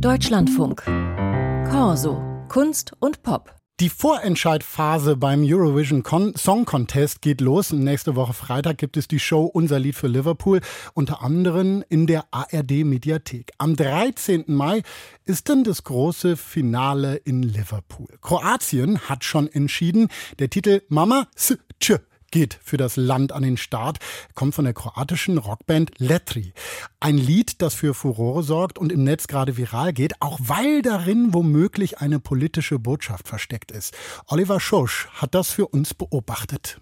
Deutschlandfunk. Corso. Kunst und Pop. Die Vorentscheidphase beim Eurovision Con Song Contest geht los. Nächste Woche Freitag gibt es die Show Unser Lied für Liverpool, unter anderem in der ARD Mediathek. Am 13. Mai ist dann das große Finale in Liverpool. Kroatien hat schon entschieden, der Titel Mama S Tsch geht für das Land an den Start, kommt von der kroatischen Rockband Letri. Ein Lied, das für Furore sorgt und im Netz gerade viral geht, auch weil darin womöglich eine politische Botschaft versteckt ist. Oliver Schosch hat das für uns beobachtet.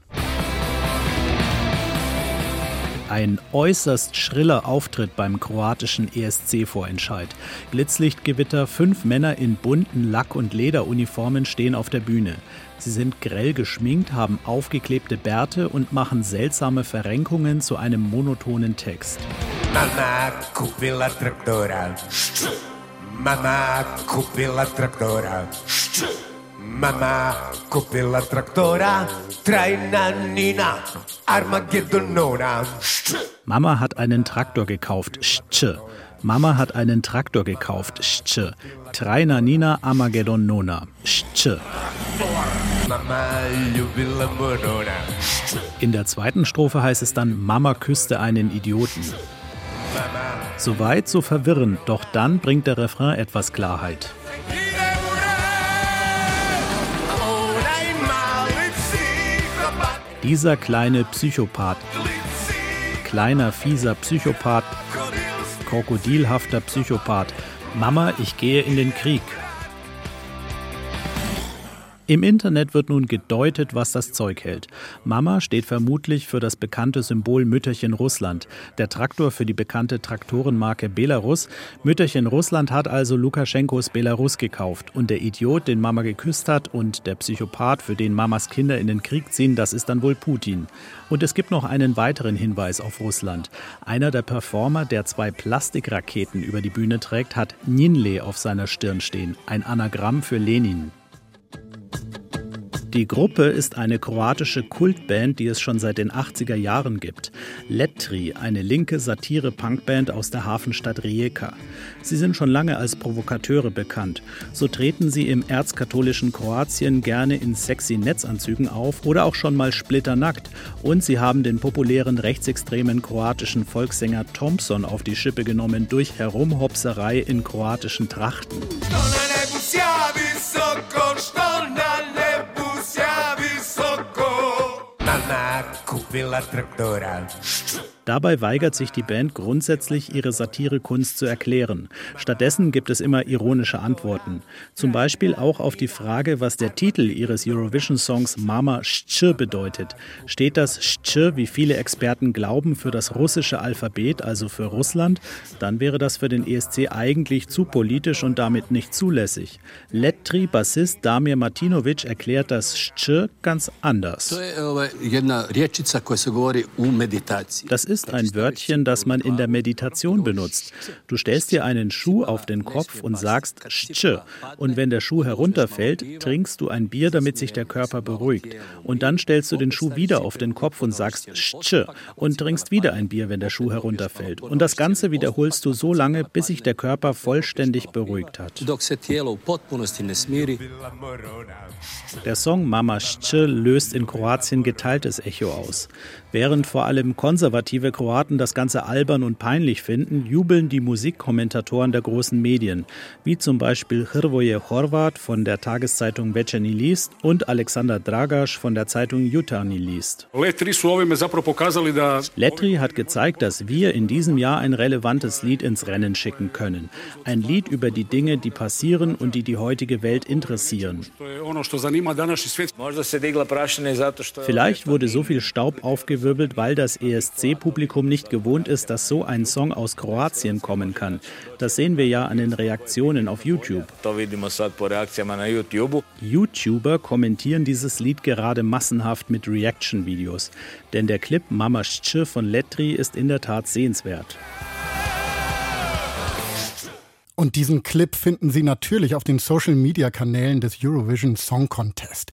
Ein äußerst schriller Auftritt beim kroatischen ESC-Vorentscheid. Blitzlichtgewitter, fünf Männer in bunten Lack- und Lederuniformen stehen auf der Bühne. Sie sind grell geschminkt, haben aufgeklebte Bärte und machen seltsame Verrenkungen zu einem monotonen Text. Mama kupila traktora. Mama kupila traktora. Mama kupila traktora. Trajna Nina Armageddonona. Mama hat einen Traktor gekauft. Mama hat einen Traktor gekauft. Trajna Nina Armageddon Nona. In der zweiten Strophe heißt es dann, Mama küsste einen Idioten. Soweit, so verwirrend, doch dann bringt der Refrain etwas Klarheit. Dieser kleine Psychopath, kleiner fieser Psychopath, krokodilhafter Psychopath, Mama, ich gehe in den Krieg, im Internet wird nun gedeutet, was das Zeug hält. Mama steht vermutlich für das bekannte Symbol Mütterchen Russland, der Traktor für die bekannte Traktorenmarke Belarus. Mütterchen Russland hat also Lukaschenkos Belarus gekauft. Und der Idiot, den Mama geküsst hat, und der Psychopath, für den Mamas Kinder in den Krieg ziehen, das ist dann wohl Putin. Und es gibt noch einen weiteren Hinweis auf Russland. Einer der Performer, der zwei Plastikraketen über die Bühne trägt, hat Ninle auf seiner Stirn stehen, ein Anagramm für Lenin. Die Gruppe ist eine kroatische Kultband, die es schon seit den 80er Jahren gibt. Letri, eine linke Satire-Punkband aus der Hafenstadt Rijeka. Sie sind schon lange als Provokateure bekannt. So treten sie im erzkatholischen Kroatien gerne in sexy Netzanzügen auf oder auch schon mal splitternackt. Und sie haben den populären rechtsextremen kroatischen Volkssänger Thompson auf die Schippe genommen durch Herumhopserei in kroatischen Trachten. Kupila traktora. Dabei weigert sich die Band grundsätzlich, ihre Satirekunst zu erklären. Stattdessen gibt es immer ironische Antworten. Zum Beispiel auch auf die Frage, was der Titel ihres Eurovision-Songs Mama Sch bedeutet. Steht das Sch, wie viele Experten glauben, für das russische Alphabet, also für Russland? Dann wäre das für den ESC eigentlich zu politisch und damit nicht zulässig. Letri-Bassist Damir Martinovic erklärt das Sch ganz anders. Das ist ein Wörtchen, das man in der Meditation benutzt. Du stellst dir einen Schuh auf den Kopf und sagst Sch. Und wenn der Schuh herunterfällt, trinkst du ein Bier, damit sich der Körper beruhigt. Und dann stellst du den Schuh wieder auf den Kopf und sagst Sch. Und trinkst wieder ein Bier, wenn der Schuh herunterfällt. Und das Ganze wiederholst du so lange, bis sich der Körper vollständig beruhigt hat. Der Song Mama Sch löst in Kroatien geteiltes Echo aus. Während vor allem konservative Kroaten das Ganze albern und peinlich finden, jubeln die Musikkommentatoren der großen Medien, wie zum Beispiel Hrvoje Horvat von der Tageszeitung Večernji List und Alexander Dragaš von der Zeitung Jutarnji List. Letri hat gezeigt, dass wir in diesem Jahr ein relevantes Lied ins Rennen schicken können. Ein Lied über die Dinge, die passieren und die die heutige Welt interessieren. Vielleicht wurde so viel Staub aufgewirbelt, weil das ESC-Publikum nicht gewohnt ist, dass so ein Song aus Kroatien kommen kann. Das sehen wir ja an den Reaktionen auf YouTube. YouTuber kommentieren dieses Lied gerade massenhaft mit Reaction-Videos. Denn der Clip Mama Sche von Letri ist in der Tat sehenswert. Und diesen Clip finden Sie natürlich auf den Social-Media-Kanälen des Eurovision Song Contest.